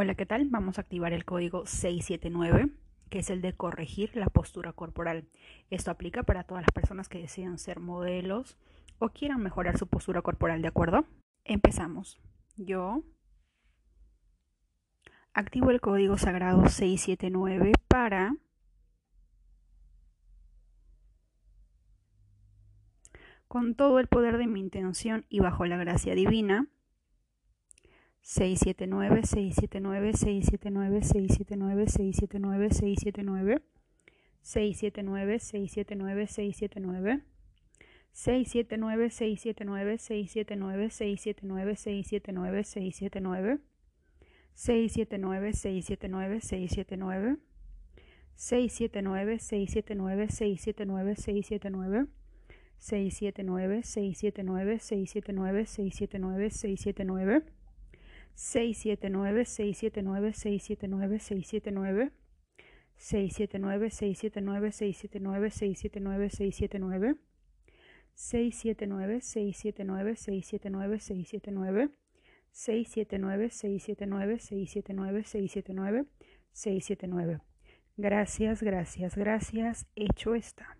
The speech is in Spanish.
Hola, ¿qué tal? Vamos a activar el código 679, que es el de corregir la postura corporal. Esto aplica para todas las personas que desean ser modelos o quieran mejorar su postura corporal, ¿de acuerdo? Empezamos. Yo activo el código sagrado 679 para con todo el poder de mi intención y bajo la gracia divina, 679 679 679 679 679 679 679 679 679 679 679 679 679 679 679 679 679 679 679 679 679 679 679 679 679 679 679 679 679 679 679 679 679 679 679 679 679 679 679 679 679 679 679 679 679 Gracias, gracias, gracias. Hecho está.